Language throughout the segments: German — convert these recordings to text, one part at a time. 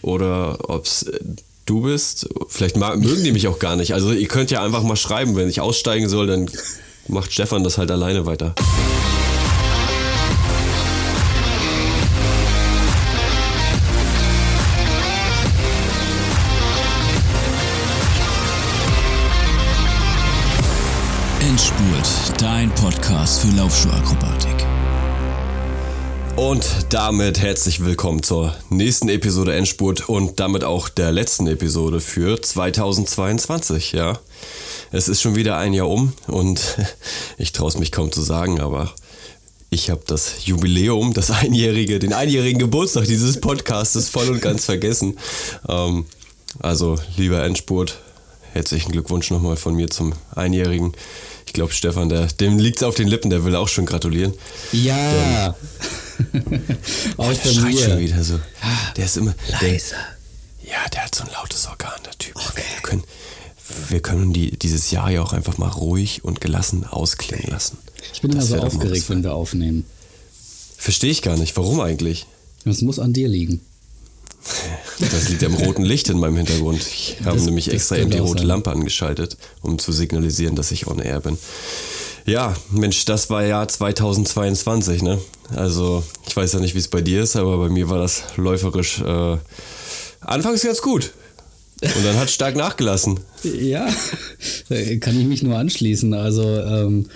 oder ob es du bist. Vielleicht mögen die mich auch gar nicht. Also ihr könnt ja einfach mal schreiben, wenn ich aussteigen soll, dann macht Stefan das halt alleine weiter. Endspurt, dein Podcast für Laufschuhakrobatik. Und damit herzlich willkommen zur nächsten Episode Endspurt und damit auch der letzten Episode für 2022, ja. Es ist schon wieder ein Jahr um und ich traue es mich kaum zu sagen, aber ich habe das Jubiläum, das einjährige, den einjährigen Geburtstag dieses Podcastes voll und ganz vergessen. Ähm, also, lieber Endspurt, herzlichen Glückwunsch nochmal von mir zum einjährigen. Ich glaube, Stefan, der, dem liegt es auf den Lippen, der will auch schon gratulieren. Ja. Auch der schreit schon wieder so. Der ist immer. Leiser. ja, der hat so ein lautes Organ, der Typ. Okay. Wir können, wir können die, dieses Jahr ja auch einfach mal ruhig und gelassen ausklingen lassen. Ich bin immer so aufgeregt, wenn wir aufnehmen. Verstehe ich gar nicht. Warum eigentlich? Das muss an dir liegen. Das liegt am roten Licht in meinem Hintergrund. Ich habe das, nämlich extra eben die rote sein. Lampe angeschaltet, um zu signalisieren, dass ich on air bin. Ja, Mensch, das war Jahr 2022, ne? Also, ich weiß ja nicht, wie es bei dir ist, aber bei mir war das läuferisch äh, anfangs ganz gut. Und dann hat es stark nachgelassen. Ja, kann ich mich nur anschließen. Also, ähm,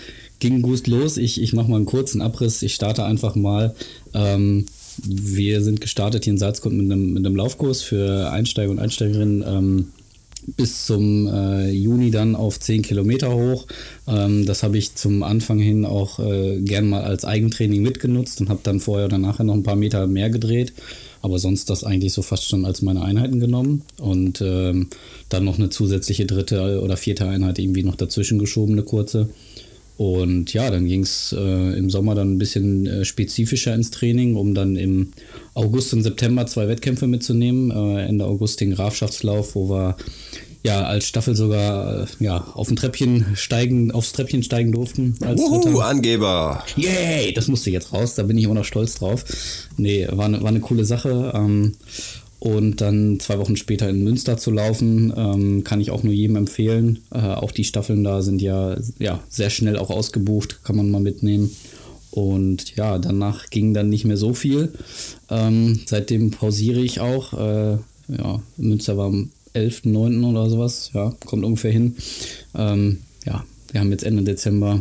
ging gut los. Ich, ich mache mal einen kurzen Abriss. Ich starte einfach mal. Ähm, wir sind gestartet hier in Salzburg mit einem, mit einem Laufkurs für Einsteiger und Einsteigerinnen. Ähm, bis zum äh, Juni dann auf 10 Kilometer hoch. Ähm, das habe ich zum Anfang hin auch äh, gern mal als Eigentraining mitgenutzt und habe dann vorher oder nachher noch ein paar Meter mehr gedreht. Aber sonst das eigentlich so fast schon als meine Einheiten genommen und ähm, dann noch eine zusätzliche dritte oder vierte Einheit irgendwie noch dazwischen geschoben, eine kurze. Und ja, dann ging es äh, im Sommer dann ein bisschen äh, spezifischer ins Training, um dann im August und September zwei Wettkämpfe mitzunehmen. Äh, Ende August den Grafschaftslauf, wo wir ja als Staffel sogar äh, ja, auf ein Treppchen steigen, aufs Treppchen steigen durften. Als Uhu, Angeber! Yay, das musste jetzt raus, da bin ich immer noch stolz drauf. Nee, war, ne, war eine coole Sache. Ähm, und dann zwei Wochen später in Münster zu laufen, ähm, kann ich auch nur jedem empfehlen. Äh, auch die Staffeln da sind ja, ja sehr schnell auch ausgebucht, kann man mal mitnehmen. Und ja, danach ging dann nicht mehr so viel. Ähm, seitdem pausiere ich auch. Äh, ja, Münster war am 11.9. oder sowas. Ja, kommt ungefähr hin. Ähm, ja, wir haben jetzt Ende Dezember.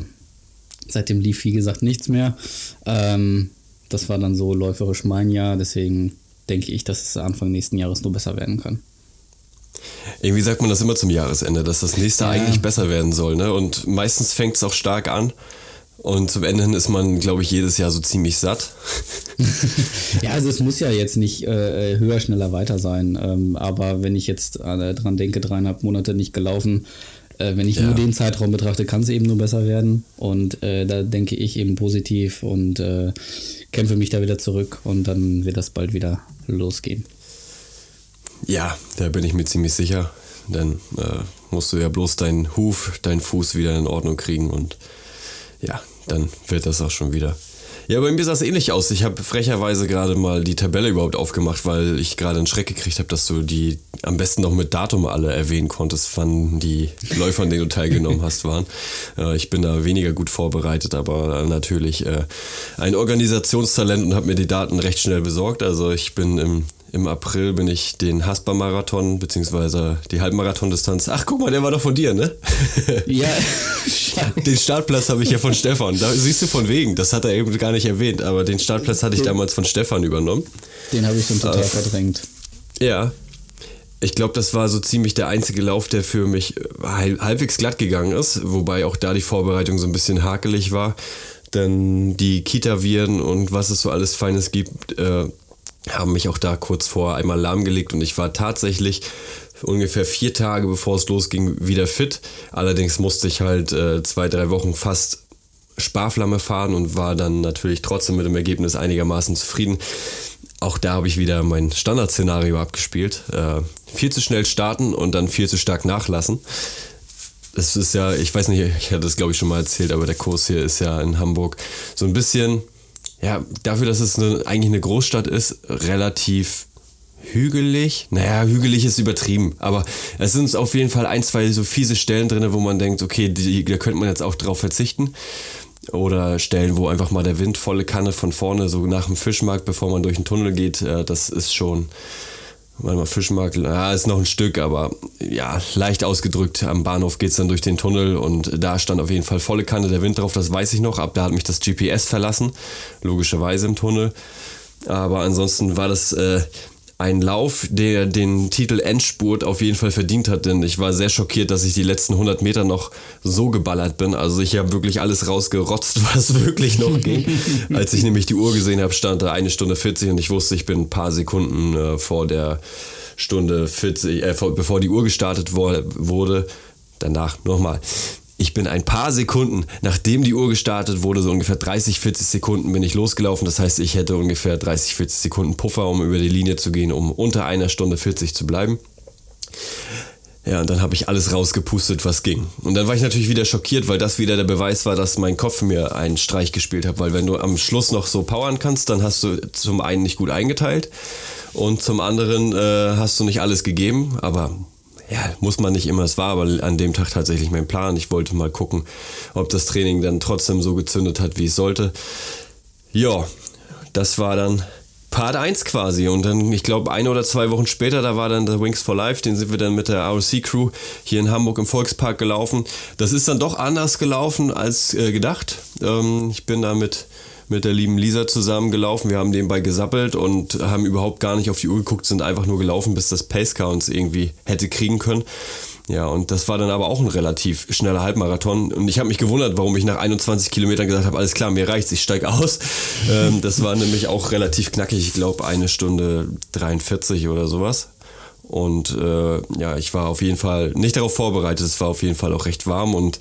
Seitdem lief, wie gesagt, nichts mehr. Ähm, das war dann so läuferisch mein Jahr. Deswegen denke ich, dass es Anfang nächsten Jahres nur besser werden kann. Irgendwie sagt man das immer zum Jahresende, dass das nächste ja. eigentlich besser werden soll. Ne? Und meistens fängt es auch stark an. Und zum Ende hin ist man, glaube ich, jedes Jahr so ziemlich satt. ja, also es muss ja jetzt nicht äh, höher, schneller, weiter sein. Ähm, aber wenn ich jetzt äh, dran denke, dreieinhalb Monate nicht gelaufen, äh, wenn ich ja. nur den Zeitraum betrachte, kann es eben nur besser werden. Und äh, da denke ich eben positiv und äh, kämpfe mich da wieder zurück und dann wird das bald wieder losgehen. Ja, da bin ich mir ziemlich sicher. Dann äh, musst du ja bloß deinen Huf, deinen Fuß wieder in Ordnung kriegen und ja, dann wird das auch schon wieder. Ja, bei mir sah es ähnlich aus. Ich habe frecherweise gerade mal die Tabelle überhaupt aufgemacht, weil ich gerade einen Schreck gekriegt habe, dass du die am besten noch mit Datum alle erwähnen konntest, wann die Läufer, an denen du teilgenommen hast, waren. Äh, ich bin da weniger gut vorbereitet, aber natürlich äh, ein Organisationstalent und habe mir die Daten recht schnell besorgt. Also ich bin im im April bin ich den Haspa-Marathon, beziehungsweise die Halbmarathon-Distanz. Ach, guck mal, der war doch von dir, ne? Ja. den Startplatz habe ich ja von Stefan. Da siehst du von wegen, das hat er eben gar nicht erwähnt, aber den Startplatz hatte ich damals von Stefan übernommen. Den habe ich schon total äh, verdrängt. Ja. Ich glaube, das war so ziemlich der einzige Lauf, der für mich halbwegs glatt gegangen ist, wobei auch da die Vorbereitung so ein bisschen hakelig war. Denn die Kita-Viren und was es so alles Feines gibt, äh, haben mich auch da kurz vor einmal lahmgelegt und ich war tatsächlich ungefähr vier Tage bevor es losging wieder fit. Allerdings musste ich halt äh, zwei, drei Wochen fast Sparflamme fahren und war dann natürlich trotzdem mit dem Ergebnis einigermaßen zufrieden. Auch da habe ich wieder mein Standardszenario abgespielt. Äh, viel zu schnell starten und dann viel zu stark nachlassen. Es ist ja, ich weiß nicht, ich hatte das glaube ich schon mal erzählt, aber der Kurs hier ist ja in Hamburg so ein bisschen ja, dafür, dass es eine, eigentlich eine Großstadt ist, relativ hügelig. Naja, hügelig ist übertrieben, aber es sind auf jeden Fall ein, zwei so fiese Stellen drin, wo man denkt, okay, die, da könnte man jetzt auch drauf verzichten. Oder Stellen, wo einfach mal der Wind volle Kanne von vorne, so nach dem Fischmarkt, bevor man durch den Tunnel geht, äh, das ist schon, warte mal, Fischmarkt, ja, ist noch ein Stück, aber ja, leicht ausgedrückt. Am Bahnhof geht es dann durch den Tunnel und da stand auf jeden Fall volle Kanne der Wind drauf, das weiß ich noch. Ab da hat mich das GPS verlassen, logischerweise im Tunnel. Aber ansonsten war das äh, ein Lauf, der den Titel Endspurt auf jeden Fall verdient hat, denn ich war sehr schockiert, dass ich die letzten 100 Meter noch so geballert bin. Also ich habe wirklich alles rausgerotzt, was wirklich noch ging. Als ich nämlich die Uhr gesehen habe, stand da eine Stunde 40 und ich wusste, ich bin ein paar Sekunden äh, vor der Stunde 40, äh, vor, bevor die Uhr gestartet wurde. Danach nochmal ich bin ein paar Sekunden, nachdem die Uhr gestartet wurde, so ungefähr 30, 40 Sekunden bin ich losgelaufen. Das heißt, ich hätte ungefähr 30, 40 Sekunden Puffer, um über die Linie zu gehen, um unter einer Stunde 40 zu bleiben. Ja, und dann habe ich alles rausgepustet, was ging. Und dann war ich natürlich wieder schockiert, weil das wieder der Beweis war, dass mein Kopf mir einen Streich gespielt hat. Weil wenn du am Schluss noch so powern kannst, dann hast du zum einen nicht gut eingeteilt und zum anderen äh, hast du nicht alles gegeben. Aber ja, muss man nicht immer. Es war aber an dem Tag tatsächlich mein Plan. Ich wollte mal gucken, ob das Training dann trotzdem so gezündet hat, wie es sollte. Ja, das war dann Part 1 quasi. Und dann, ich glaube, eine oder zwei Wochen später, da war dann der Wings for Life, den sind wir dann mit der ROC-Crew hier in Hamburg im Volkspark gelaufen. Das ist dann doch anders gelaufen als äh, gedacht. Ähm, ich bin da mit mit der lieben Lisa zusammengelaufen. Wir haben nebenbei gesappelt und haben überhaupt gar nicht auf die Uhr geguckt, sind einfach nur gelaufen, bis das Pacecar uns irgendwie hätte kriegen können. Ja, und das war dann aber auch ein relativ schneller Halbmarathon. Und ich habe mich gewundert, warum ich nach 21 Kilometern gesagt habe, alles klar, mir reicht's, ich steig aus. ähm, das war nämlich auch relativ knackig, ich glaube eine Stunde 43 oder sowas. Und äh, ja, ich war auf jeden Fall nicht darauf vorbereitet. Es war auf jeden Fall auch recht warm und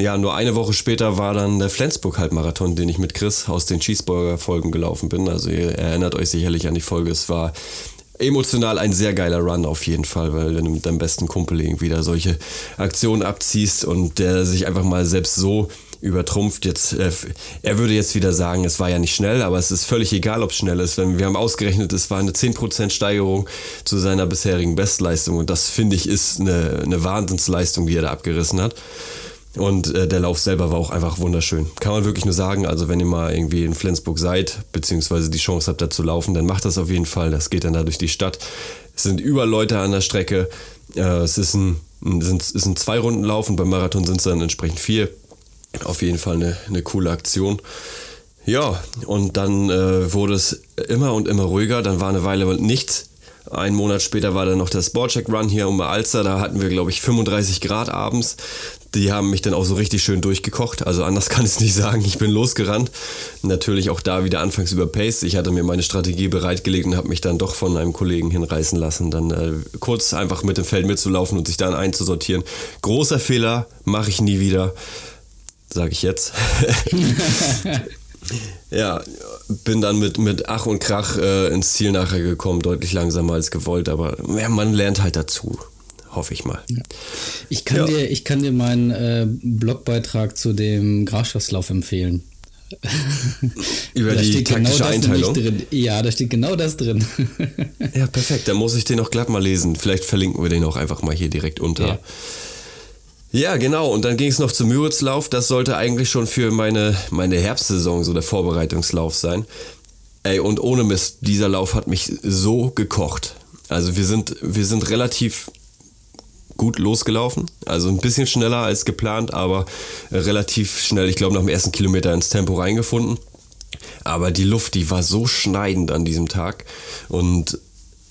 ja, nur eine Woche später war dann der Flensburg-Halbmarathon, den ich mit Chris aus den Cheeseburger-Folgen gelaufen bin. Also ihr erinnert euch sicherlich an die Folge. Es war emotional ein sehr geiler Run auf jeden Fall, weil wenn du mit deinem besten Kumpel irgendwie da solche Aktionen abziehst und der sich einfach mal selbst so übertrumpft. Jetzt, äh, er würde jetzt wieder sagen, es war ja nicht schnell, aber es ist völlig egal, ob es schnell ist. Wenn wir haben ausgerechnet, es war eine 10% Steigerung zu seiner bisherigen Bestleistung und das finde ich ist eine, eine Wahnsinnsleistung, die er da abgerissen hat. Und äh, der Lauf selber war auch einfach wunderschön. Kann man wirklich nur sagen, also wenn ihr mal irgendwie in Flensburg seid, beziehungsweise die Chance habt, da zu laufen, dann macht das auf jeden Fall. Das geht dann da durch die Stadt. Es sind über Leute an der Strecke. Äh, es ist ein, sind, ist ein Zwei-Runden-Lauf und beim Marathon sind es dann entsprechend vier. Auf jeden Fall eine, eine coole Aktion. Ja, und dann äh, wurde es immer und immer ruhiger. Dann war eine Weile nichts. Ein Monat später war dann noch der Sportcheck Run hier um Alster. Da hatten wir, glaube ich, 35 Grad abends die haben mich dann auch so richtig schön durchgekocht. Also anders kann ich es nicht sagen. Ich bin losgerannt. Natürlich auch da wieder anfangs überpaced. Ich hatte mir meine Strategie bereitgelegt und habe mich dann doch von einem Kollegen hinreißen lassen, dann äh, kurz einfach mit dem Feld mitzulaufen und sich dann einzusortieren. Großer Fehler, mache ich nie wieder. Sage ich jetzt. ja, bin dann mit, mit Ach und Krach äh, ins Ziel nachher gekommen, deutlich langsamer als gewollt, aber ja, man lernt halt dazu hoffe ich mal. Ja. Ich, kann ja. dir, ich kann dir meinen äh, Blogbeitrag zu dem Grafschaftslauf empfehlen. Über da die genau taktische genau Einteilung? Ja, da steht genau das drin. ja, perfekt. Dann muss ich den auch glatt mal lesen. Vielleicht verlinken wir den auch einfach mal hier direkt unter. Ja. Ja, genau. Und dann ging es noch zum Müritzlauf. Das sollte eigentlich schon für meine, meine Herbstsaison so der Vorbereitungslauf sein. Ey, und ohne Mist, dieser Lauf hat mich so gekocht. Also wir sind, wir sind relativ gut losgelaufen. Also ein bisschen schneller als geplant, aber relativ schnell, ich glaube, nach dem ersten Kilometer ins Tempo reingefunden. Aber die Luft, die war so schneidend an diesem Tag. Und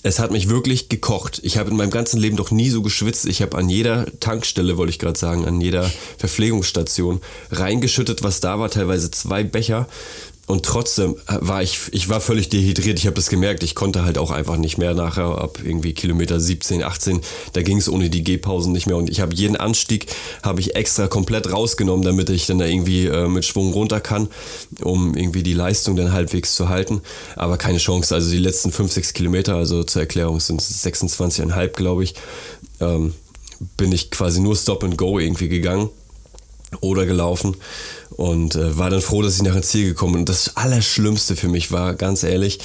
es hat mich wirklich gekocht. Ich habe in meinem ganzen Leben doch nie so geschwitzt. Ich habe an jeder Tankstelle, wollte ich gerade sagen, an jeder Verpflegungsstation reingeschüttet, was da war, teilweise zwei Becher und trotzdem war ich, ich war völlig dehydriert. Ich habe das gemerkt. Ich konnte halt auch einfach nicht mehr nachher ab irgendwie Kilometer 17, 18. Da ging es ohne die Gehpausen nicht mehr. Und ich habe jeden Anstieg habe ich extra komplett rausgenommen, damit ich dann da irgendwie äh, mit Schwung runter kann, um irgendwie die Leistung dann halbwegs zu halten. Aber keine Chance. Also die letzten 5, 6 Kilometer, also zur Erklärung sind es 26,5, glaube ich, ähm, bin ich quasi nur Stop and Go irgendwie gegangen oder gelaufen und äh, war dann froh, dass ich nach ins Ziel gekommen bin. Und das Allerschlimmste für mich war, ganz ehrlich,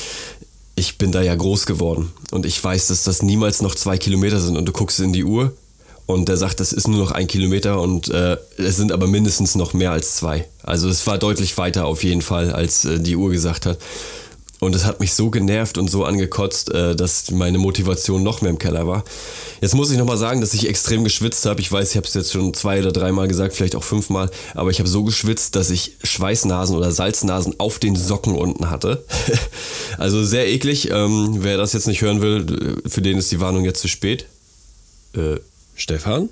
ich bin da ja groß geworden und ich weiß, dass das niemals noch zwei Kilometer sind und du guckst in die Uhr und der sagt, das ist nur noch ein Kilometer und äh, es sind aber mindestens noch mehr als zwei. Also es war deutlich weiter auf jeden Fall, als äh, die Uhr gesagt hat. Und es hat mich so genervt und so angekotzt, äh, dass meine Motivation noch mehr im Keller war. Jetzt muss ich nochmal sagen, dass ich extrem geschwitzt habe. Ich weiß, ich habe es jetzt schon zwei oder dreimal gesagt, vielleicht auch fünfmal. Aber ich habe so geschwitzt, dass ich Schweißnasen oder Salznasen auf den Socken unten hatte. also sehr eklig. Ähm, wer das jetzt nicht hören will, für den ist die Warnung jetzt zu spät. Äh, Stefan?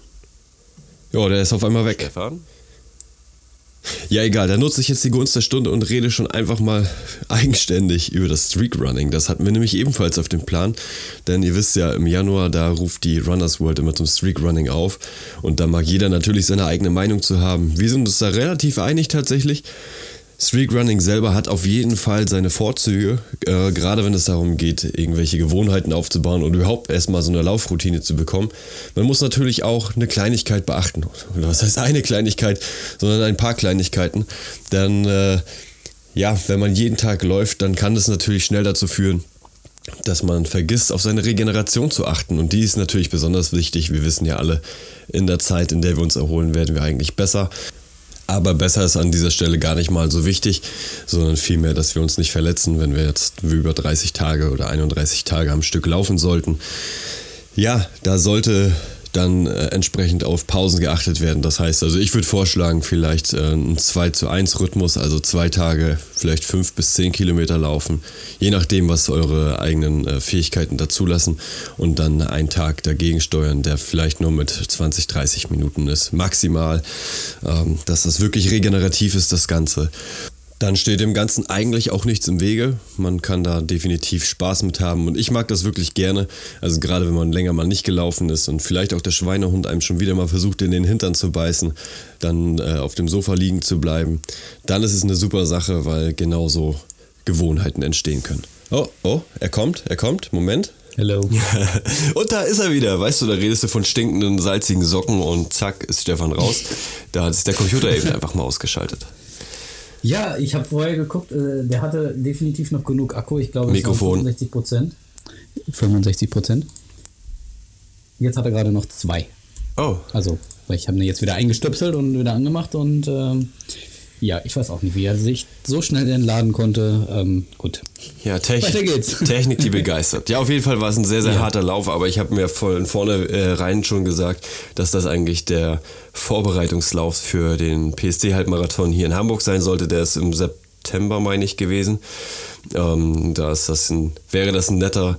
Ja, der ist auf einmal weg. Stefan? Ja, egal, da nutze ich jetzt die Gunst der Stunde und rede schon einfach mal eigenständig über das Streakrunning. Das hatten wir nämlich ebenfalls auf dem Plan, denn ihr wisst ja, im Januar, da ruft die Runners World immer zum Streakrunning auf und da mag jeder natürlich seine eigene Meinung zu haben. Wir sind uns da relativ einig tatsächlich. Streakrunning selber hat auf jeden Fall seine Vorzüge, äh, gerade wenn es darum geht, irgendwelche Gewohnheiten aufzubauen und überhaupt erstmal so eine Laufroutine zu bekommen. Man muss natürlich auch eine Kleinigkeit beachten. Was heißt eine Kleinigkeit, sondern ein paar Kleinigkeiten. Denn äh, ja, wenn man jeden Tag läuft, dann kann das natürlich schnell dazu führen, dass man vergisst, auf seine Regeneration zu achten. Und die ist natürlich besonders wichtig. Wir wissen ja alle, in der Zeit, in der wir uns erholen, werden wir eigentlich besser. Aber besser ist an dieser Stelle gar nicht mal so wichtig, sondern vielmehr, dass wir uns nicht verletzen, wenn wir jetzt über 30 Tage oder 31 Tage am Stück laufen sollten. Ja, da sollte dann äh, entsprechend auf Pausen geachtet werden. Das heißt, also ich würde vorschlagen, vielleicht äh, ein 2 zu 1 Rhythmus, also zwei Tage, vielleicht 5 bis 10 Kilometer laufen, je nachdem, was eure eigenen äh, Fähigkeiten dazulassen und dann einen Tag dagegen steuern, der vielleicht nur mit 20, 30 Minuten ist, maximal, ähm, dass das wirklich regenerativ ist, das Ganze. Dann steht dem Ganzen eigentlich auch nichts im Wege. Man kann da definitiv Spaß mit haben und ich mag das wirklich gerne. Also gerade wenn man länger mal nicht gelaufen ist und vielleicht auch der Schweinehund einem schon wieder mal versucht, in den Hintern zu beißen, dann äh, auf dem Sofa liegen zu bleiben, dann ist es eine super Sache, weil genauso Gewohnheiten entstehen können. Oh, oh, er kommt, er kommt. Moment. Hello. und da ist er wieder. Weißt du, da redest du von stinkenden, salzigen Socken und zack, ist Stefan raus. Da hat sich der Computer eben einfach mal ausgeschaltet. Ja, ich habe vorher geguckt, äh, der hatte definitiv noch genug Akku. Ich glaube, Mikrofon. 65 Prozent. 65 Prozent. Jetzt hat er gerade noch zwei. Oh. Also, ich habe ihn jetzt wieder eingestöpselt und wieder angemacht und ähm, ja, ich weiß auch nicht, wie er sich so schnell entladen konnte. Ähm, gut. Ja, Technik, Weiter geht's. Technik, die begeistert. Ja, auf jeden Fall war es ein sehr, sehr ja. harter Lauf, aber ich habe mir von vorne äh, rein schon gesagt, dass das eigentlich der Vorbereitungslauf für den PSD-Halbmarathon hier in Hamburg sein sollte. Der ist im September, meine ich, gewesen. Ähm, da ist das ein, wäre das ein netter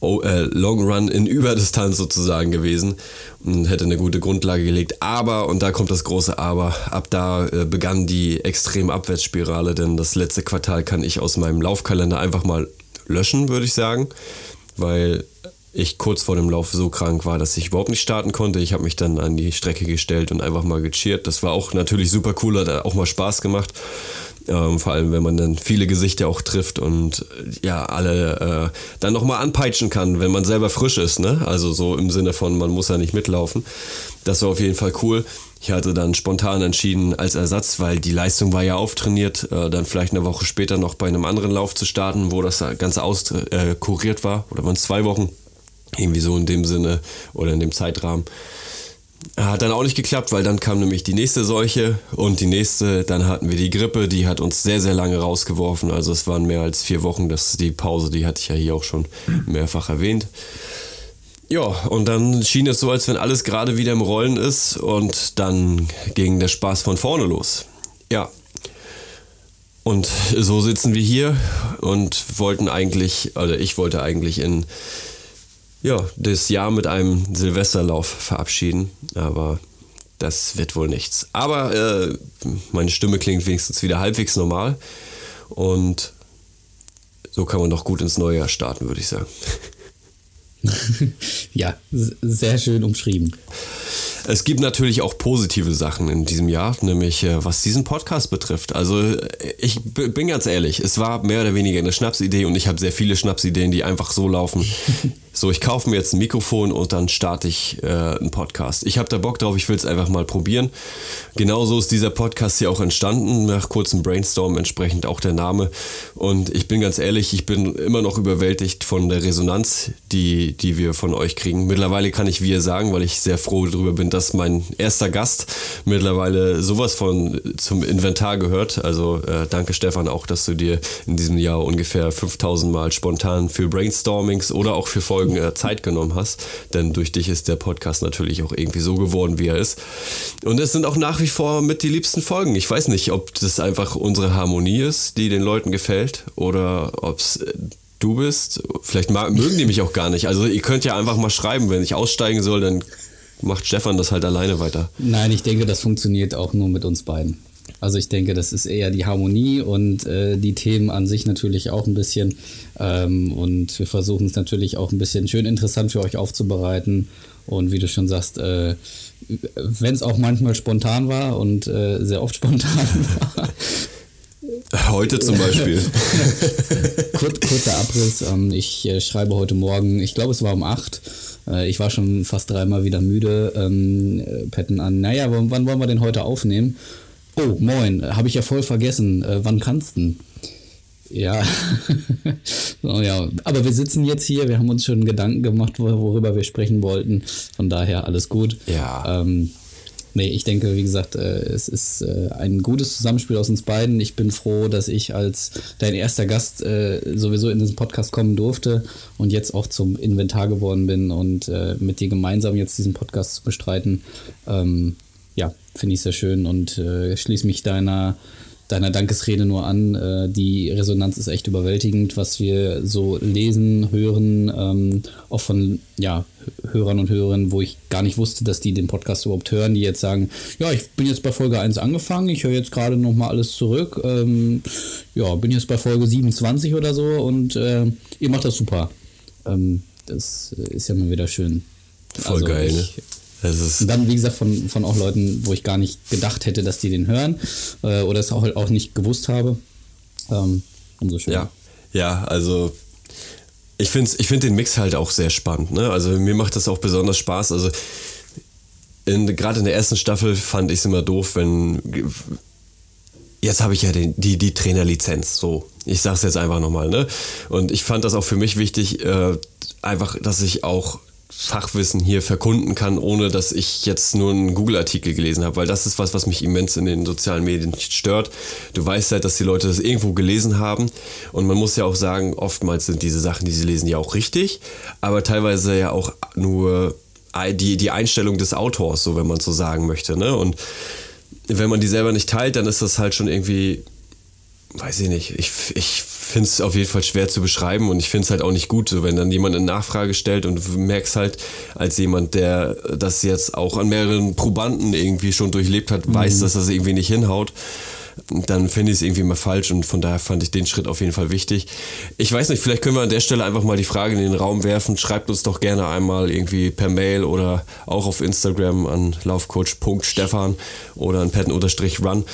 Long Run in Überdistanz sozusagen gewesen und hätte eine gute Grundlage gelegt. Aber, und da kommt das große Aber, ab da äh, begann die extreme Abwärtsspirale, denn das letzte Quartal kann ich aus meinem Laufkalender einfach mal löschen, würde ich sagen, weil ich kurz vor dem Lauf so krank war, dass ich überhaupt nicht starten konnte. Ich habe mich dann an die Strecke gestellt und einfach mal gecheert. Das war auch natürlich super cool, hat auch mal Spaß gemacht. Ähm, vor allem, wenn man dann viele Gesichter auch trifft und ja, alle äh, dann nochmal anpeitschen kann, wenn man selber frisch ist. Ne? Also so im Sinne von, man muss ja nicht mitlaufen. Das war auf jeden Fall cool. Ich hatte dann spontan entschieden als Ersatz, weil die Leistung war ja auftrainiert, äh, dann vielleicht eine Woche später noch bei einem anderen Lauf zu starten, wo das Ganze auskuriert äh, war. Oder waren es zwei Wochen? Irgendwie so in dem Sinne oder in dem Zeitrahmen. Hat dann auch nicht geklappt, weil dann kam nämlich die nächste Seuche und die nächste, dann hatten wir die Grippe, die hat uns sehr, sehr lange rausgeworfen. Also es waren mehr als vier Wochen, das ist die Pause, die hatte ich ja hier auch schon mehrfach erwähnt. Ja, und dann schien es so, als wenn alles gerade wieder im Rollen ist und dann ging der Spaß von vorne los. Ja. Und so sitzen wir hier und wollten eigentlich, also ich wollte eigentlich in ja, das Jahr mit einem Silvesterlauf verabschieden. Aber das wird wohl nichts. Aber äh, meine Stimme klingt wenigstens wieder halbwegs normal. Und so kann man doch gut ins neue Jahr starten, würde ich sagen. ja, sehr schön umschrieben. Es gibt natürlich auch positive Sachen in diesem Jahr, nämlich äh, was diesen Podcast betrifft. Also äh, ich bin ganz ehrlich, es war mehr oder weniger eine Schnapsidee und ich habe sehr viele Schnapsideen, die einfach so laufen. so, ich kaufe mir jetzt ein Mikrofon und dann starte ich äh, einen Podcast. Ich habe da Bock drauf, ich will es einfach mal probieren. Genauso ist dieser Podcast hier auch entstanden, nach kurzem Brainstorm entsprechend auch der Name. Und ich bin ganz ehrlich, ich bin immer noch überwältigt von der Resonanz, die, die wir von euch kriegen. Mittlerweile kann ich wir sagen, weil ich sehr froh darüber bin, dass mein erster Gast mittlerweile sowas von zum Inventar gehört. Also äh, danke Stefan auch, dass du dir in diesem Jahr ungefähr 5000 Mal spontan für Brainstormings oder auch für Folgen äh, Zeit genommen hast. Denn durch dich ist der Podcast natürlich auch irgendwie so geworden, wie er ist. Und es sind auch nach wie vor mit die liebsten Folgen. Ich weiß nicht, ob das einfach unsere Harmonie ist, die den Leuten gefällt oder ob es äh, du bist. Vielleicht mögen die mich auch gar nicht. Also ihr könnt ja einfach mal schreiben, wenn ich aussteigen soll, dann macht Stefan das halt alleine weiter. Nein, ich denke, das funktioniert auch nur mit uns beiden. Also ich denke, das ist eher die Harmonie und äh, die Themen an sich natürlich auch ein bisschen. Ähm, und wir versuchen es natürlich auch ein bisschen schön interessant für euch aufzubereiten. Und wie du schon sagst, äh, wenn es auch manchmal spontan war und äh, sehr oft spontan war. Heute zum Beispiel. Kur kurzer Abriss. Ähm, ich äh, schreibe heute Morgen, ich glaube es war um 8. Äh, ich war schon fast dreimal wieder müde. Ähm, äh, Petten an, naja, wann wollen wir denn heute aufnehmen? Oh, moin, habe ich ja voll vergessen. Äh, wann kannst du? Ja. so, ja. Aber wir sitzen jetzt hier, wir haben uns schon Gedanken gemacht, worüber wir sprechen wollten. Von daher alles gut. Ja. Ähm, nee, ich denke, wie gesagt, äh, es ist äh, ein gutes Zusammenspiel aus uns beiden. Ich bin froh, dass ich als dein erster Gast äh, sowieso in diesen Podcast kommen durfte und jetzt auch zum Inventar geworden bin und mit dir gemeinsam jetzt diesen Podcast zu bestreiten. Ähm, ja, finde ich sehr schön und schließe mich deiner, deiner Dankesrede nur an. Äh, die Resonanz ist echt überwältigend, was wir so lesen, hören, ähm, auch von ja, Hörern und Hörerinnen, wo ich gar nicht wusste, dass die den Podcast überhaupt hören, die jetzt sagen, ja, ich bin jetzt bei Folge 1 angefangen, ich höre jetzt gerade nochmal alles zurück, ähm, ja, bin jetzt bei Folge 27 oder so und äh, ihr macht das super. Ähm, das ist ja mal wieder schön. Voll also geil, ich, ne? Und dann, wie gesagt, von, von auch Leuten, wo ich gar nicht gedacht hätte, dass die den hören äh, oder es auch, auch nicht gewusst habe. Ähm, umso schöner. Ja, ja also ich finde ich find den Mix halt auch sehr spannend. Ne? Also mir macht das auch besonders Spaß. Also gerade in der ersten Staffel fand ich es immer doof, wenn jetzt habe ich ja den, die, die Trainerlizenz. So, ich sage es jetzt einfach nochmal. Ne? Und ich fand das auch für mich wichtig, äh, einfach, dass ich auch Fachwissen hier verkunden kann, ohne dass ich jetzt nur einen Google-Artikel gelesen habe, weil das ist was, was mich immens in den sozialen Medien stört. Du weißt halt, dass die Leute das irgendwo gelesen haben und man muss ja auch sagen, oftmals sind diese Sachen, die sie lesen, ja auch richtig, aber teilweise ja auch nur die, die Einstellung des Autors, so wenn man so sagen möchte. Ne? Und wenn man die selber nicht teilt, dann ist das halt schon irgendwie, weiß ich nicht, ich, ich finde es auf jeden Fall schwer zu beschreiben und ich finde es halt auch nicht gut, so wenn dann jemand eine Nachfrage stellt und du merkst halt als jemand, der das jetzt auch an mehreren Probanden irgendwie schon durchlebt hat, weiß, mhm. dass das irgendwie nicht hinhaut dann finde ich es irgendwie mal falsch und von daher fand ich den Schritt auf jeden Fall wichtig. Ich weiß nicht, vielleicht können wir an der Stelle einfach mal die Frage in den Raum werfen. Schreibt uns doch gerne einmal irgendwie per Mail oder auch auf Instagram an laufcoach.stefan oder an patten-run,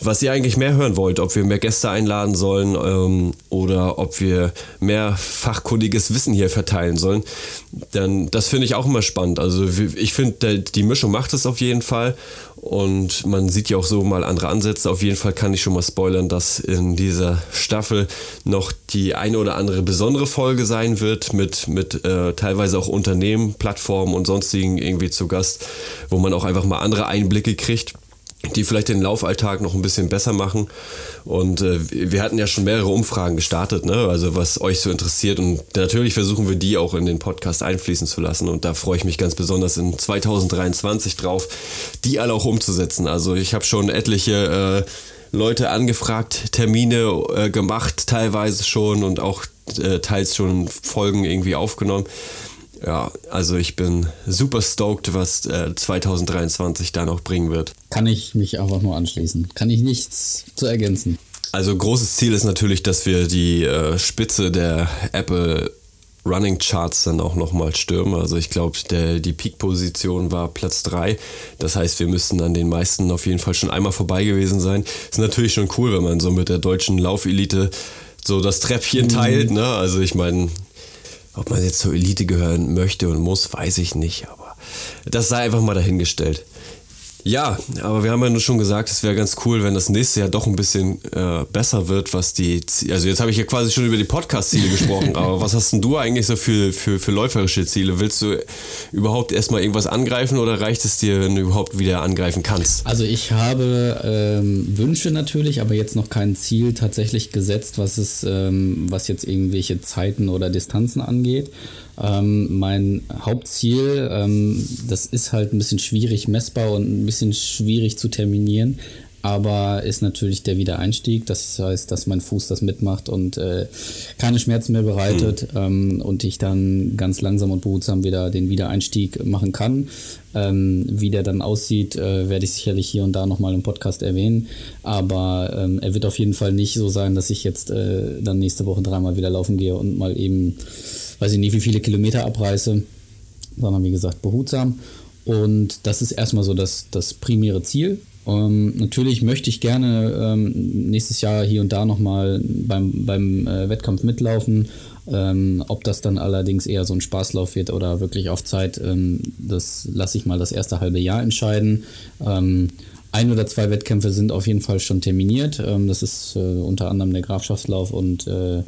was ihr eigentlich mehr hören wollt, ob wir mehr Gäste einladen sollen ähm, oder ob wir mehr fachkundiges Wissen hier verteilen sollen. Denn das finde ich auch immer spannend. Also ich finde, die Mischung macht es auf jeden Fall und man sieht ja auch so mal andere Ansätze. Auf jeden Fall kann ich schon mal spoilern, dass in dieser Staffel noch die eine oder andere besondere Folge sein wird mit, mit äh, teilweise auch Unternehmen, Plattformen und sonstigen irgendwie zu Gast, wo man auch einfach mal andere Einblicke kriegt die vielleicht den Laufalltag noch ein bisschen besser machen. Und äh, wir hatten ja schon mehrere Umfragen gestartet, ne? also was euch so interessiert. Und natürlich versuchen wir die auch in den Podcast einfließen zu lassen. Und da freue ich mich ganz besonders in 2023 drauf, die alle auch umzusetzen. Also ich habe schon etliche äh, Leute angefragt, Termine äh, gemacht, teilweise schon und auch äh, teils schon Folgen irgendwie aufgenommen. Ja, also ich bin super stoked, was äh, 2023 da noch bringen wird. Kann ich mich einfach nur anschließen. Kann ich nichts zu ergänzen. Also großes Ziel ist natürlich, dass wir die äh, Spitze der Apple Running Charts dann auch nochmal stürmen. Also ich glaube, die Peak-Position war Platz 3. Das heißt, wir müssten an den meisten auf jeden Fall schon einmal vorbei gewesen sein. Ist natürlich schon cool, wenn man so mit der deutschen Laufelite so das Treppchen mhm. teilt. Ne? Also ich meine, Ob man jetzt zur Elite gehören möchte und muss, weiß ich nicht, aber das sei einfach mal dahingestellt. Ja, aber wir haben ja nur schon gesagt, es wäre ganz cool, wenn das nächste Jahr doch ein bisschen äh, besser wird, was die, also jetzt habe ich ja quasi schon über die Podcast-Ziele gesprochen, aber was hast denn du eigentlich so für, für, für läuferische Ziele? Willst du überhaupt erstmal irgendwas angreifen oder reicht es dir, wenn du überhaupt wieder angreifen kannst? Also ich habe ähm, Wünsche natürlich, aber jetzt noch kein Ziel tatsächlich gesetzt, was es, ähm, was jetzt irgendwelche Zeiten oder Distanzen angeht. Ähm, mein Hauptziel, ähm, das ist halt ein bisschen schwierig messbar und ein bisschen schwierig zu terminieren, aber ist natürlich der Wiedereinstieg. Das heißt, dass mein Fuß das mitmacht und äh, keine Schmerzen mehr bereitet mhm. ähm, und ich dann ganz langsam und behutsam wieder den Wiedereinstieg machen kann. Ähm, wie der dann aussieht, äh, werde ich sicherlich hier und da nochmal im Podcast erwähnen. Aber ähm, er wird auf jeden Fall nicht so sein, dass ich jetzt äh, dann nächste Woche dreimal wieder laufen gehe und mal eben weiß ich nicht, wie viele Kilometer abreiße, sondern wie gesagt behutsam. Und das ist erstmal so das, das primäre Ziel. Ähm, natürlich möchte ich gerne ähm, nächstes Jahr hier und da nochmal beim, beim äh, Wettkampf mitlaufen. Ähm, ob das dann allerdings eher so ein Spaßlauf wird oder wirklich auf Zeit, ähm, das lasse ich mal das erste halbe Jahr entscheiden. Ähm, ein oder zwei Wettkämpfe sind auf jeden Fall schon terminiert. Ähm, das ist äh, unter anderem der Grafschaftslauf und äh,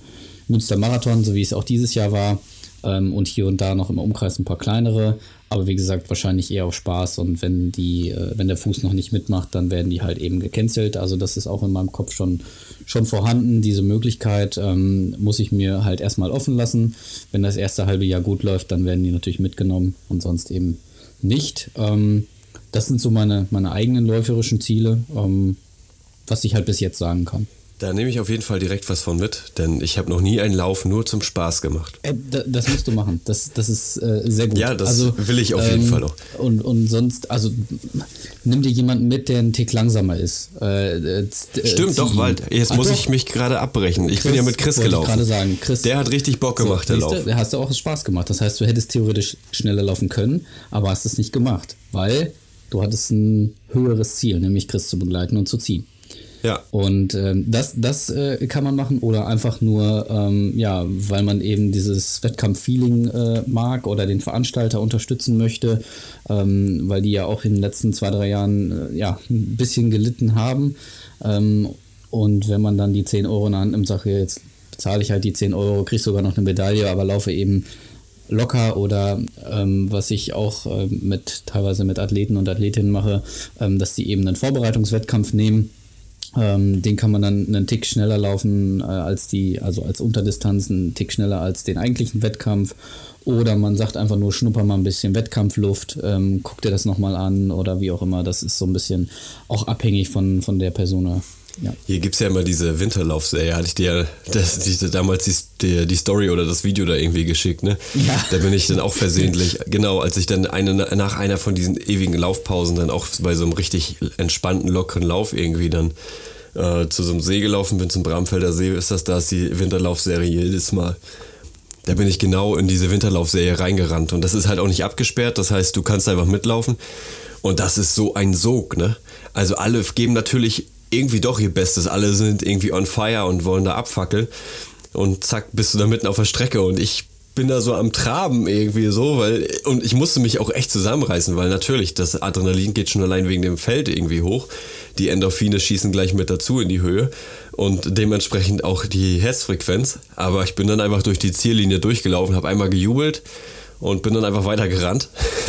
Münster Marathon, so wie es auch dieses Jahr war. Ähm, und hier und da noch im Umkreis ein paar kleinere. Aber wie gesagt, wahrscheinlich eher auf Spaß. Und wenn die, äh, wenn der Fuß noch nicht mitmacht, dann werden die halt eben gecancelt. Also das ist auch in meinem Kopf schon, schon vorhanden. Diese Möglichkeit ähm, muss ich mir halt erstmal offen lassen. Wenn das erste halbe Jahr gut läuft, dann werden die natürlich mitgenommen und sonst eben nicht. Ähm, das sind so meine, meine eigenen läuferischen Ziele, ähm, was ich halt bis jetzt sagen kann. Da nehme ich auf jeden Fall direkt was von mit, denn ich habe noch nie einen Lauf nur zum Spaß gemacht. Äh, das musst du machen. Das, das ist äh, sehr gut. Ja, das also, will ich auf jeden ähm, Fall auch. Und, und sonst, also nimm dir jemanden mit, der einen Tick langsamer ist. Äh, äh Stimmt, doch, weil jetzt Ach, muss doch. ich mich gerade abbrechen. Ich Chris, bin ja mit Chris gelaufen. Ich gerade sagen, Chris, der hat richtig Bock gemacht, so, der Lauf. Der hast du auch Spaß gemacht. Das heißt, du hättest theoretisch schneller laufen können, aber hast es nicht gemacht, weil du hattest ein höheres Ziel, nämlich Chris zu begleiten und zu ziehen. Ja. Und ähm, das, das äh, kann man machen oder einfach nur, ähm, ja, weil man eben dieses Wettkampf-Feeling äh, mag oder den Veranstalter unterstützen möchte, ähm, weil die ja auch in den letzten zwei, drei Jahren äh, ja, ein bisschen gelitten haben. Ähm, und wenn man dann die 10 Euro in der Hand nimmt, sage jetzt bezahle ich halt die 10 Euro, kriege sogar noch eine Medaille, aber laufe eben locker oder ähm, was ich auch äh, mit teilweise mit Athleten und Athletinnen mache, ähm, dass die eben einen Vorbereitungswettkampf nehmen ähm, den kann man dann einen Tick schneller laufen äh, als die, also als Unterdistanz, einen Tick schneller als den eigentlichen Wettkampf. Oder man sagt einfach nur, schnupper mal ein bisschen Wettkampfluft, ähm, guck dir das nochmal an oder wie auch immer. Das ist so ein bisschen auch abhängig von, von der Person. Ja. Hier gibt es ja immer diese Winterlaufserie, hatte ich dir das, die, damals die, die, Story oder das Video da irgendwie geschickt, ne? Ja. Da bin ich dann auch versehentlich, genau, als ich dann eine, nach einer von diesen ewigen Laufpausen dann auch bei so einem richtig entspannten, lockeren Lauf irgendwie dann äh, zu so einem See gelaufen bin, zum Bramfelder See, ist das da, ist die Winterlaufserie jedes Mal. Da bin ich genau in diese Winterlaufserie reingerannt und das ist halt auch nicht abgesperrt, das heißt, du kannst einfach mitlaufen und das ist so ein Sog, ne? Also alle geben natürlich irgendwie doch ihr Bestes. Alle sind irgendwie on fire und wollen da abfackeln. Und zack, bist du da mitten auf der Strecke. Und ich bin da so am Traben irgendwie so, weil, und ich musste mich auch echt zusammenreißen, weil natürlich, das Adrenalin geht schon allein wegen dem Feld irgendwie hoch. Die Endorphine schießen gleich mit dazu in die Höhe und dementsprechend auch die Herzfrequenz. Aber ich bin dann einfach durch die Ziellinie durchgelaufen, habe einmal gejubelt und bin dann einfach weiter gerannt.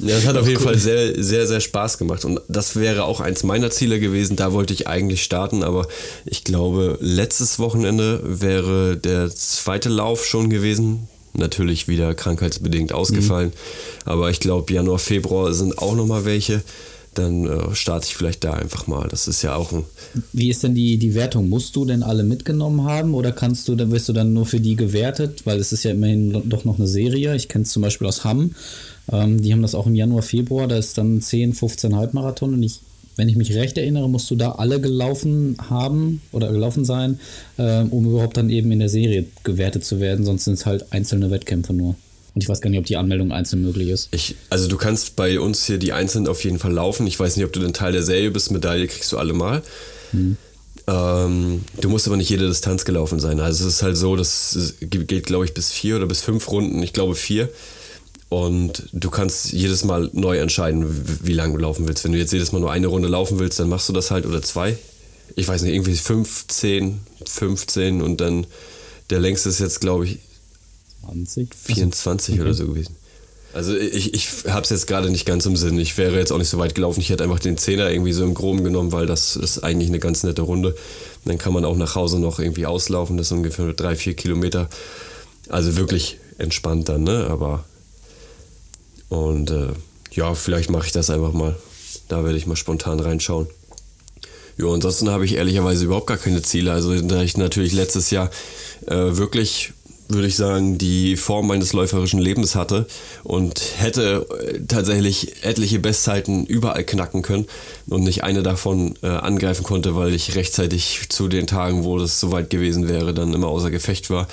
ja, das hat auf jeden cool. Fall sehr, sehr, sehr Spaß gemacht. Und das wäre auch eins meiner Ziele gewesen. Da wollte ich eigentlich starten, aber ich glaube, letztes Wochenende wäre der zweite Lauf schon gewesen. Natürlich wieder krankheitsbedingt ausgefallen. Mhm. Aber ich glaube, Januar, Februar sind auch nochmal welche dann äh, starte ich vielleicht da einfach mal. Das ist ja auch ein. Wie ist denn die, die Wertung? Musst du denn alle mitgenommen haben oder kannst du, dann wirst du dann nur für die gewertet? Weil es ist ja immerhin doch noch eine Serie. Ich kenne es zum Beispiel aus Hamm. Ähm, die haben das auch im Januar, Februar. Da ist dann 10, 15 Halbmarathon und ich wenn ich mich recht erinnere, musst du da alle gelaufen haben oder gelaufen sein, äh, um überhaupt dann eben in der Serie gewertet zu werden. Sonst sind es halt einzelne Wettkämpfe nur. Und ich weiß gar nicht, ob die Anmeldung einzeln möglich ist. Ich, also du kannst bei uns hier die einzelnen auf jeden Fall laufen. Ich weiß nicht, ob du dann Teil der Serie bist. Medaille kriegst du alle mal. Hm. Ähm, du musst aber nicht jede Distanz gelaufen sein. Also es ist halt so, das geht, glaube ich, bis vier oder bis fünf Runden. Ich glaube vier. Und du kannst jedes Mal neu entscheiden, wie lange du laufen willst. Wenn du jetzt jedes Mal nur eine Runde laufen willst, dann machst du das halt oder zwei. Ich weiß nicht, irgendwie 15, 15 und dann der längste ist jetzt, glaube ich, 20? 24 okay. oder so gewesen. Also ich, ich habe es jetzt gerade nicht ganz im Sinn. Ich wäre jetzt auch nicht so weit gelaufen. Ich hätte einfach den Zehner irgendwie so im Groben genommen, weil das ist eigentlich eine ganz nette Runde. Dann kann man auch nach Hause noch irgendwie auslaufen. Das sind ungefähr drei, vier Kilometer. Also wirklich entspannt dann, ne? Aber und äh, ja, vielleicht mache ich das einfach mal. Da werde ich mal spontan reinschauen. Ja, ansonsten habe ich ehrlicherweise überhaupt gar keine Ziele. Also da ich natürlich letztes Jahr äh, wirklich würde ich sagen, die Form meines läuferischen Lebens hatte und hätte äh, tatsächlich etliche Bestzeiten überall knacken können und nicht eine davon äh, angreifen konnte, weil ich rechtzeitig zu den Tagen, wo das soweit gewesen wäre, dann immer außer Gefecht war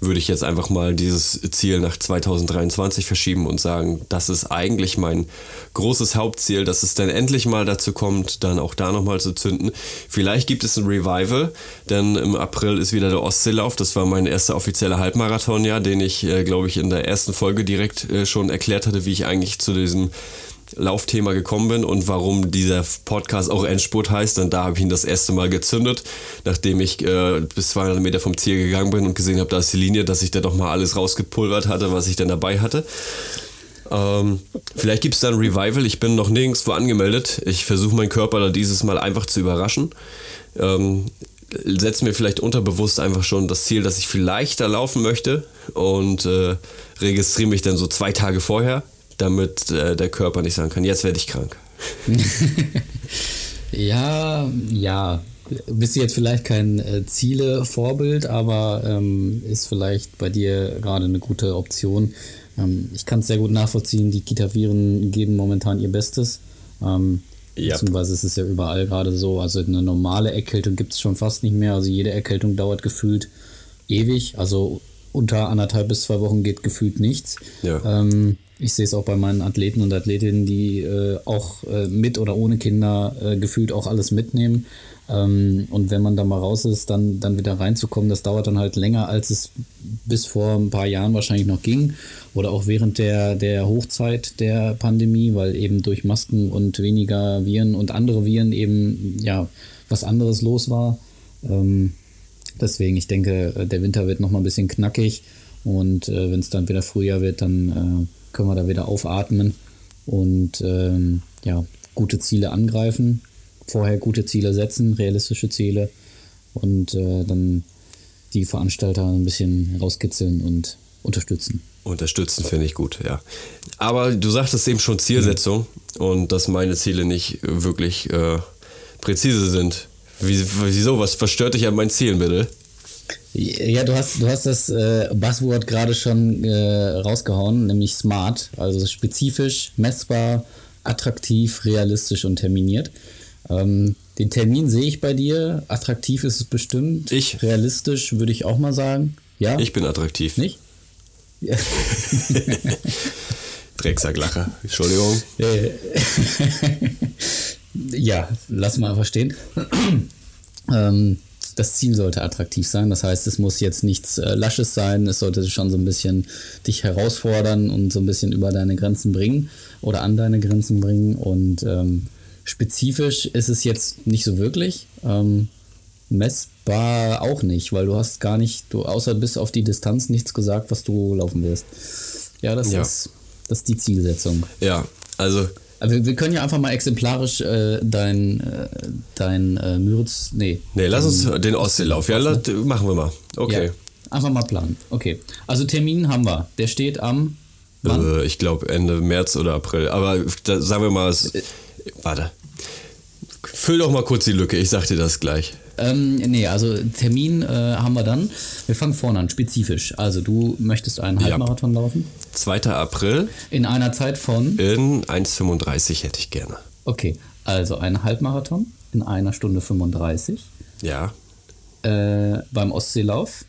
würde ich jetzt einfach mal dieses Ziel nach 2023 verschieben und sagen, das ist eigentlich mein großes Hauptziel, dass es dann endlich mal dazu kommt, dann auch da nochmal zu zünden. Vielleicht gibt es ein Revival, denn im April ist wieder der Ostseelauf. Das war mein erster offizieller Halbmarathon, ja, den ich, äh, glaube ich, in der ersten Folge direkt äh, schon erklärt hatte, wie ich eigentlich zu diesem Laufthema gekommen bin und warum dieser Podcast auch Endspurt heißt, denn da habe ich ihn das erste Mal gezündet, nachdem ich äh, bis 200 Meter vom Ziel gegangen bin und gesehen habe, da ist die Linie, dass ich da doch mal alles rausgepulvert hatte, was ich dann dabei hatte. Ähm, vielleicht gibt es da ein Revival, ich bin noch nirgendwo angemeldet. Ich versuche meinen Körper da dieses Mal einfach zu überraschen. Ähm, setze mir vielleicht unterbewusst einfach schon das Ziel, dass ich vielleicht da laufen möchte und äh, registriere mich dann so zwei Tage vorher damit äh, der Körper nicht sagen kann, jetzt werde ich krank. ja, ja. Bist du jetzt vielleicht kein äh, Ziele-Vorbild, aber ähm, ist vielleicht bei dir gerade eine gute Option. Ähm, ich kann es sehr gut nachvollziehen, die Kita-Viren geben momentan ihr Bestes. Ähm, ja. Beziehungsweise ist es ja überall gerade so. Also eine normale Erkältung gibt es schon fast nicht mehr. Also jede Erkältung dauert gefühlt ewig. Also unter anderthalb bis zwei Wochen geht gefühlt nichts. Ja. Ähm, ich sehe es auch bei meinen Athleten und Athletinnen, die äh, auch äh, mit oder ohne Kinder äh, gefühlt auch alles mitnehmen. Ähm, und wenn man da mal raus ist, dann, dann wieder reinzukommen, das dauert dann halt länger, als es bis vor ein paar Jahren wahrscheinlich noch ging. Oder auch während der, der Hochzeit der Pandemie, weil eben durch Masken und weniger Viren und andere Viren eben ja was anderes los war. Ähm, deswegen, ich denke, der Winter wird noch mal ein bisschen knackig. Und äh, wenn es dann wieder Frühjahr wird, dann äh, können wir da wieder aufatmen und ähm, ja, gute Ziele angreifen, vorher gute Ziele setzen, realistische Ziele und äh, dann die Veranstalter ein bisschen rauskitzeln und unterstützen. Unterstützen finde ich gut, ja. Aber du sagtest eben schon Zielsetzung mhm. und dass meine Ziele nicht wirklich äh, präzise sind. Wieso? Was verstört dich an meinen Zielen, bitte? Ja, du hast, du hast das äh, Buzzword gerade schon äh, rausgehauen, nämlich smart, also spezifisch, messbar, attraktiv, realistisch und terminiert. Ähm, den Termin sehe ich bei dir. Attraktiv ist es bestimmt. Ich. Realistisch würde ich auch mal sagen. Ja. Ich bin attraktiv. Nicht? Ja. Drecksacklacher. Entschuldigung. ja, lass mal verstehen. ähm, das Ziel sollte attraktiv sein. Das heißt, es muss jetzt nichts äh, Lasches sein. Es sollte schon so ein bisschen dich herausfordern und so ein bisschen über deine Grenzen bringen oder an deine Grenzen bringen. Und ähm, spezifisch ist es jetzt nicht so wirklich. Ähm, messbar auch nicht, weil du hast gar nicht, du außer bis auf die Distanz nichts gesagt, was du laufen wirst. Ja, das ja. ist das ist die Zielsetzung. Ja, also wir, wir können ja einfach mal exemplarisch äh, dein, äh, dein äh, Müritz. Nee. Nee, lass uns den Ostseelauf. Ja, lass, machen wir mal. Okay. Ja, einfach mal planen. Okay. Also Termin haben wir. Der steht am. Wann? ich glaube Ende März oder April. Aber da, sagen wir mal, es, äh, warte. Füll doch mal kurz die Lücke, ich sag dir das gleich. Ähm, nee, also Termin äh, haben wir dann. Wir fangen vorne an, spezifisch. Also du möchtest einen Halbmarathon ja. laufen? 2. April. In einer Zeit von? In 1,35 hätte ich gerne. Okay, also ein Halbmarathon in einer Stunde 35. Ja. Äh, beim Ostseelauf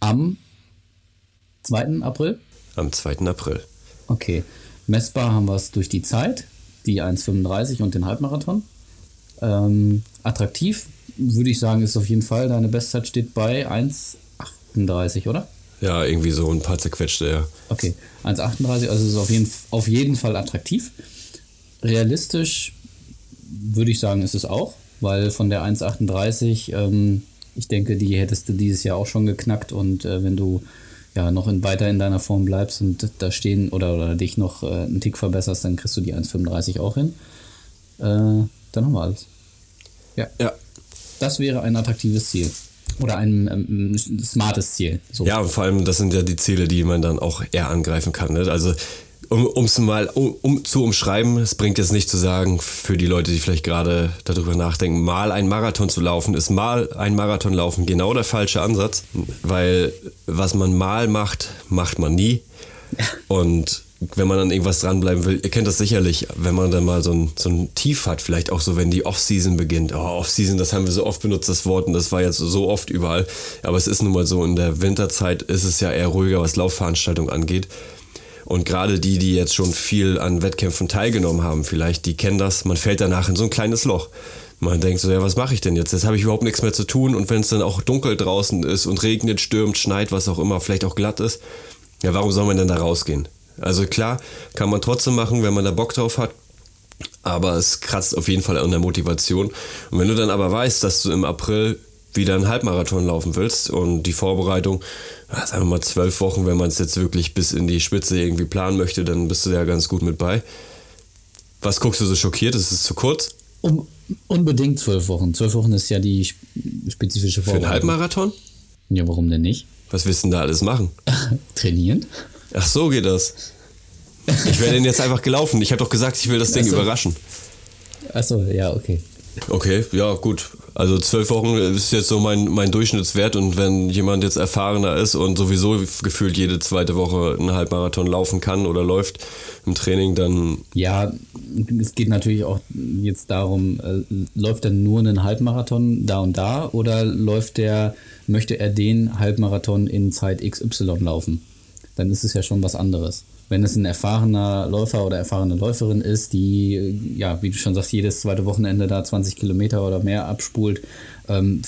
am 2. April? Am 2. April. Okay. Messbar haben wir es durch die Zeit, die 1,35 und den Halbmarathon. Ähm, attraktiv, würde ich sagen, ist auf jeden Fall. Deine Bestzeit steht bei 1,38, oder? Ja, irgendwie so ein paar zerquetschte, ja. Okay, 1,38, also ist auf jeden, auf jeden Fall attraktiv. Realistisch würde ich sagen, ist es auch, weil von der 1,38, ähm, ich denke, die hättest du dieses Jahr auch schon geknackt und äh, wenn du ja noch in, weiter in deiner Form bleibst und da stehen oder, oder dich noch äh, einen Tick verbesserst, dann kriegst du die 1,35 auch hin. Äh, dann haben wir alles. Ja. Ja. Das wäre ein attraktives Ziel. Oder ein ähm, smartes Ziel. So. Ja, und vor allem, das sind ja die Ziele, die man dann auch eher angreifen kann. Ne? Also, um es mal um, um, zu umschreiben, es bringt jetzt nicht zu sagen, für die Leute, die vielleicht gerade darüber nachdenken, mal einen Marathon zu laufen, ist mal ein Marathon laufen genau der falsche Ansatz, weil was man mal macht, macht man nie. Und wenn man an irgendwas dranbleiben will, ihr kennt das sicherlich, wenn man dann mal so ein, so ein Tief hat, vielleicht auch so, wenn die Off-Season beginnt. Oh, Off-Season, das haben wir so oft benutzt, das Wort, und das war jetzt so oft überall. Aber es ist nun mal so, in der Winterzeit ist es ja eher ruhiger, was Laufveranstaltungen angeht. Und gerade die, die jetzt schon viel an Wettkämpfen teilgenommen haben, vielleicht, die kennen das, man fällt danach in so ein kleines Loch. Man denkt so, ja, was mache ich denn jetzt? Jetzt habe ich überhaupt nichts mehr zu tun und wenn es dann auch dunkel draußen ist und regnet, stürmt, schneit, was auch immer, vielleicht auch glatt ist, ja, warum soll man denn da rausgehen? Also klar, kann man trotzdem machen, wenn man da Bock drauf hat. Aber es kratzt auf jeden Fall an der Motivation. Und wenn du dann aber weißt, dass du im April wieder einen Halbmarathon laufen willst und die Vorbereitung, sagen wir mal zwölf Wochen, wenn man es jetzt wirklich bis in die Spitze irgendwie planen möchte, dann bist du ja ganz gut mit bei. Was guckst du so schockiert? Ist es zu kurz? Um, unbedingt zwölf Wochen. Zwölf Wochen ist ja die spezifische Vorbereitung. Für einen Halbmarathon? Ja, warum denn nicht? Was willst du denn da alles machen? Trainieren. Ach so geht das. Ich wäre denn jetzt einfach gelaufen. Ich habe doch gesagt, ich will das Ding so. überraschen. Achso, ja, okay. Okay, ja, gut. Also zwölf Wochen ist jetzt so mein, mein Durchschnittswert und wenn jemand jetzt erfahrener ist und sowieso gefühlt jede zweite Woche einen Halbmarathon laufen kann oder läuft im Training, dann. Ja, es geht natürlich auch jetzt darum, äh, läuft er nur einen Halbmarathon da und da oder läuft der, möchte er den Halbmarathon in Zeit XY laufen? Dann ist es ja schon was anderes wenn es ein erfahrener Läufer oder erfahrene Läuferin ist, die, ja, wie du schon sagst, jedes zweite Wochenende da 20 Kilometer oder mehr abspult, ähm,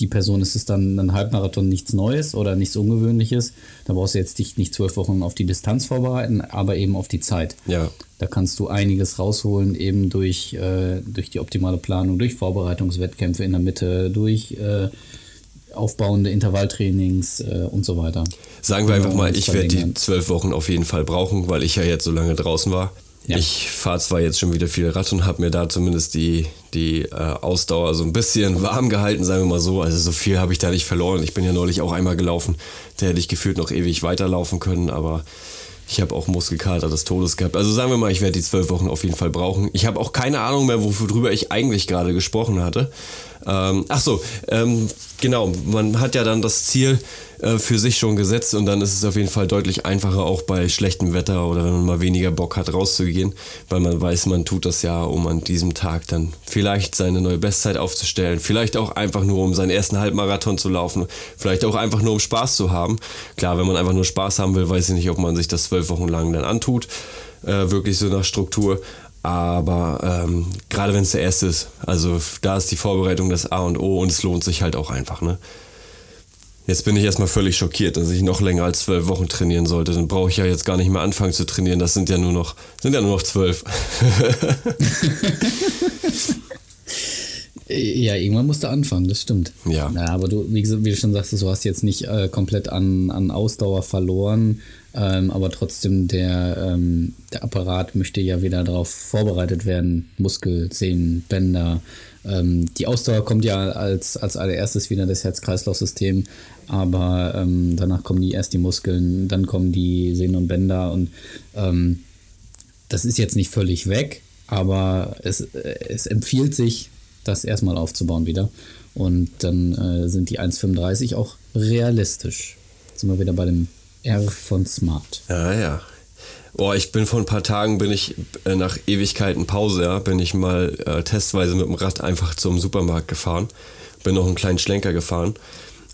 die Person ist es dann ein Halbmarathon nichts Neues oder nichts Ungewöhnliches. Da brauchst du jetzt dich nicht zwölf Wochen auf die Distanz vorbereiten, aber eben auf die Zeit. Ja. Da kannst du einiges rausholen, eben durch, äh, durch die optimale Planung, durch Vorbereitungswettkämpfe in der Mitte, durch äh, aufbauende Intervalltrainings äh, und so weiter. Sagen wir einfach mal, ich werde die zwölf Wochen auf jeden Fall brauchen, weil ich ja jetzt so lange draußen war. Ja. Ich fahre zwar jetzt schon wieder viel Rad und habe mir da zumindest die, die äh, Ausdauer so ein bisschen warm gehalten, sagen wir mal so. Also so viel habe ich da nicht verloren. Ich bin ja neulich auch einmal gelaufen. Da hätte ich gefühlt noch ewig weiterlaufen können, aber ich habe auch Muskelkater des Todes gehabt. Also sagen wir mal, ich werde die zwölf Wochen auf jeden Fall brauchen. Ich habe auch keine Ahnung mehr, worüber ich eigentlich gerade gesprochen hatte. Ähm, ach so, ähm, genau. Man hat ja dann das Ziel äh, für sich schon gesetzt und dann ist es auf jeden Fall deutlich einfacher, auch bei schlechtem Wetter oder wenn man mal weniger Bock hat, rauszugehen, weil man weiß, man tut das ja, um an diesem Tag dann vielleicht seine neue Bestzeit aufzustellen, vielleicht auch einfach nur, um seinen ersten Halbmarathon zu laufen, vielleicht auch einfach nur, um Spaß zu haben. Klar, wenn man einfach nur Spaß haben will, weiß ich nicht, ob man sich das zwölf Wochen lang dann antut, äh, wirklich so nach Struktur. Aber ähm, gerade wenn es der erste ist, also da ist die Vorbereitung das A und O und es lohnt sich halt auch einfach. Ne? Jetzt bin ich erstmal völlig schockiert, dass ich noch länger als zwölf Wochen trainieren sollte. Dann brauche ich ja jetzt gar nicht mehr anfangen zu trainieren. Das sind ja nur noch, sind ja nur noch zwölf. Ja, irgendwann musst du anfangen, das stimmt. Ja. ja aber du, wie, wie, du schon sagst, du hast jetzt nicht äh, komplett an, an Ausdauer verloren, ähm, aber trotzdem der, ähm, der Apparat möchte ja wieder darauf vorbereitet werden. Muskel, Sehnen, Bänder. Ähm, die Ausdauer kommt ja als, als allererstes wieder das Herz-Kreislauf-System, aber ähm, danach kommen die erst die Muskeln, dann kommen die Sehnen und Bänder und ähm, das ist jetzt nicht völlig weg, aber es, äh, es empfiehlt sich, das erstmal aufzubauen wieder. Und dann äh, sind die 1,35 auch realistisch. Jetzt sind wir wieder bei dem R von Smart. Ja, ja. Boah, ich bin vor ein paar Tagen, bin ich äh, nach Ewigkeiten Pause, ja, bin ich mal äh, testweise mit dem Rad einfach zum Supermarkt gefahren. Bin noch einen kleinen Schlenker gefahren.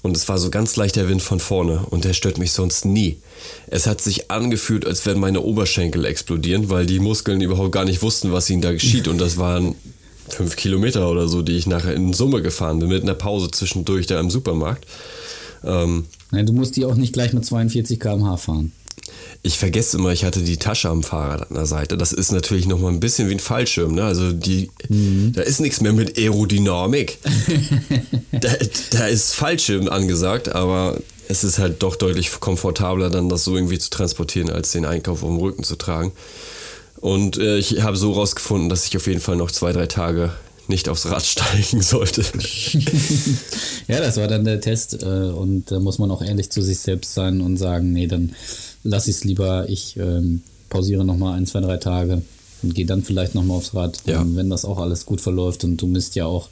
Und es war so ganz leichter Wind von vorne und der stört mich sonst nie. Es hat sich angefühlt, als wenn meine Oberschenkel explodieren, weil die Muskeln überhaupt gar nicht wussten, was ihnen da geschieht. Und das waren fünf Kilometer oder so, die ich nachher in Summe gefahren bin, mit einer Pause zwischendurch da im Supermarkt. Ähm, Nein, du musst die auch nicht gleich mit 42 km/h fahren. Ich vergesse immer, ich hatte die Tasche am Fahrrad an der Seite. Das ist natürlich noch mal ein bisschen wie ein Fallschirm. Ne? Also die, mhm. da ist nichts mehr mit Aerodynamik. da, da ist Fallschirm angesagt, aber es ist halt doch deutlich komfortabler, dann das so irgendwie zu transportieren, als den Einkauf auf dem Rücken zu tragen. Und äh, ich habe so rausgefunden, dass ich auf jeden Fall noch zwei, drei Tage nicht aufs Rad steigen sollte. ja, das war dann der Test äh, und da muss man auch ehrlich zu sich selbst sein und sagen, nee, dann lasse ich es lieber, ich ähm, pausiere nochmal ein, zwei, drei Tage und gehe dann vielleicht nochmal aufs Rad, ja. ähm, wenn das auch alles gut verläuft und du misst ja auch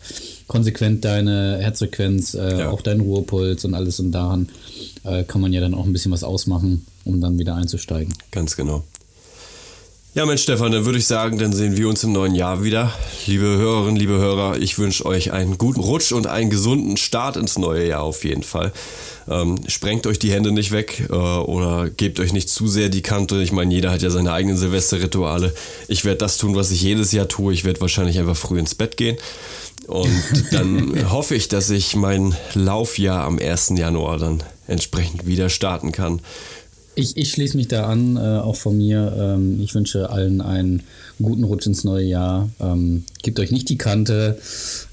konsequent deine Herzfrequenz, äh, ja. auch deinen Ruhepuls und alles und daran äh, kann man ja dann auch ein bisschen was ausmachen, um dann wieder einzusteigen. Ganz genau. Ja, Mensch, Stefan, dann würde ich sagen, dann sehen wir uns im neuen Jahr wieder. Liebe Hörerinnen, liebe Hörer, ich wünsche euch einen guten Rutsch und einen gesunden Start ins neue Jahr auf jeden Fall. Ähm, sprengt euch die Hände nicht weg äh, oder gebt euch nicht zu sehr die Kante. Ich meine, jeder hat ja seine eigenen Silvesterrituale. Ich werde das tun, was ich jedes Jahr tue. Ich werde wahrscheinlich einfach früh ins Bett gehen. Und dann hoffe ich, dass ich mein Laufjahr am 1. Januar dann entsprechend wieder starten kann. Ich, ich schließe mich da an, äh, auch von mir. Ähm, ich wünsche allen einen guten Rutsch ins neue Jahr. Ähm, gebt euch nicht die Kante,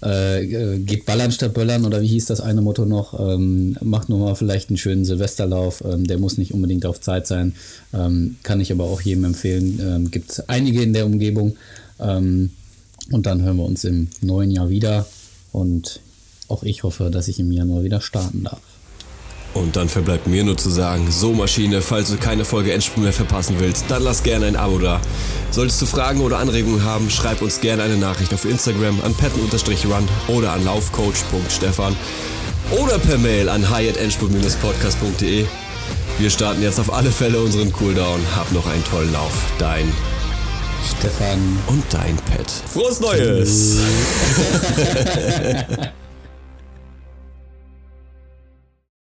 äh, äh, geht ballern statt böllern oder wie hieß das eine Motto noch? Ähm, macht mal vielleicht einen schönen Silvesterlauf. Ähm, der muss nicht unbedingt auf Zeit sein. Ähm, kann ich aber auch jedem empfehlen. Ähm, Gibt einige in der Umgebung. Und dann hören wir uns im neuen Jahr wieder. Und auch ich hoffe, dass ich im Januar wieder starten darf. Und dann verbleibt mir nur zu sagen, so Maschine, falls du keine Folge Endspurt mehr verpassen willst, dann lass gerne ein Abo da. Solltest du Fragen oder Anregungen haben, schreib uns gerne eine Nachricht auf Instagram an petten-run oder an laufcoach.stefan oder per Mail an hi.endspurt-podcast.de. Wir starten jetzt auf alle Fälle unseren Cooldown. Hab noch einen tollen Lauf. Dein Stefan und dein Pet. Frohes Neues!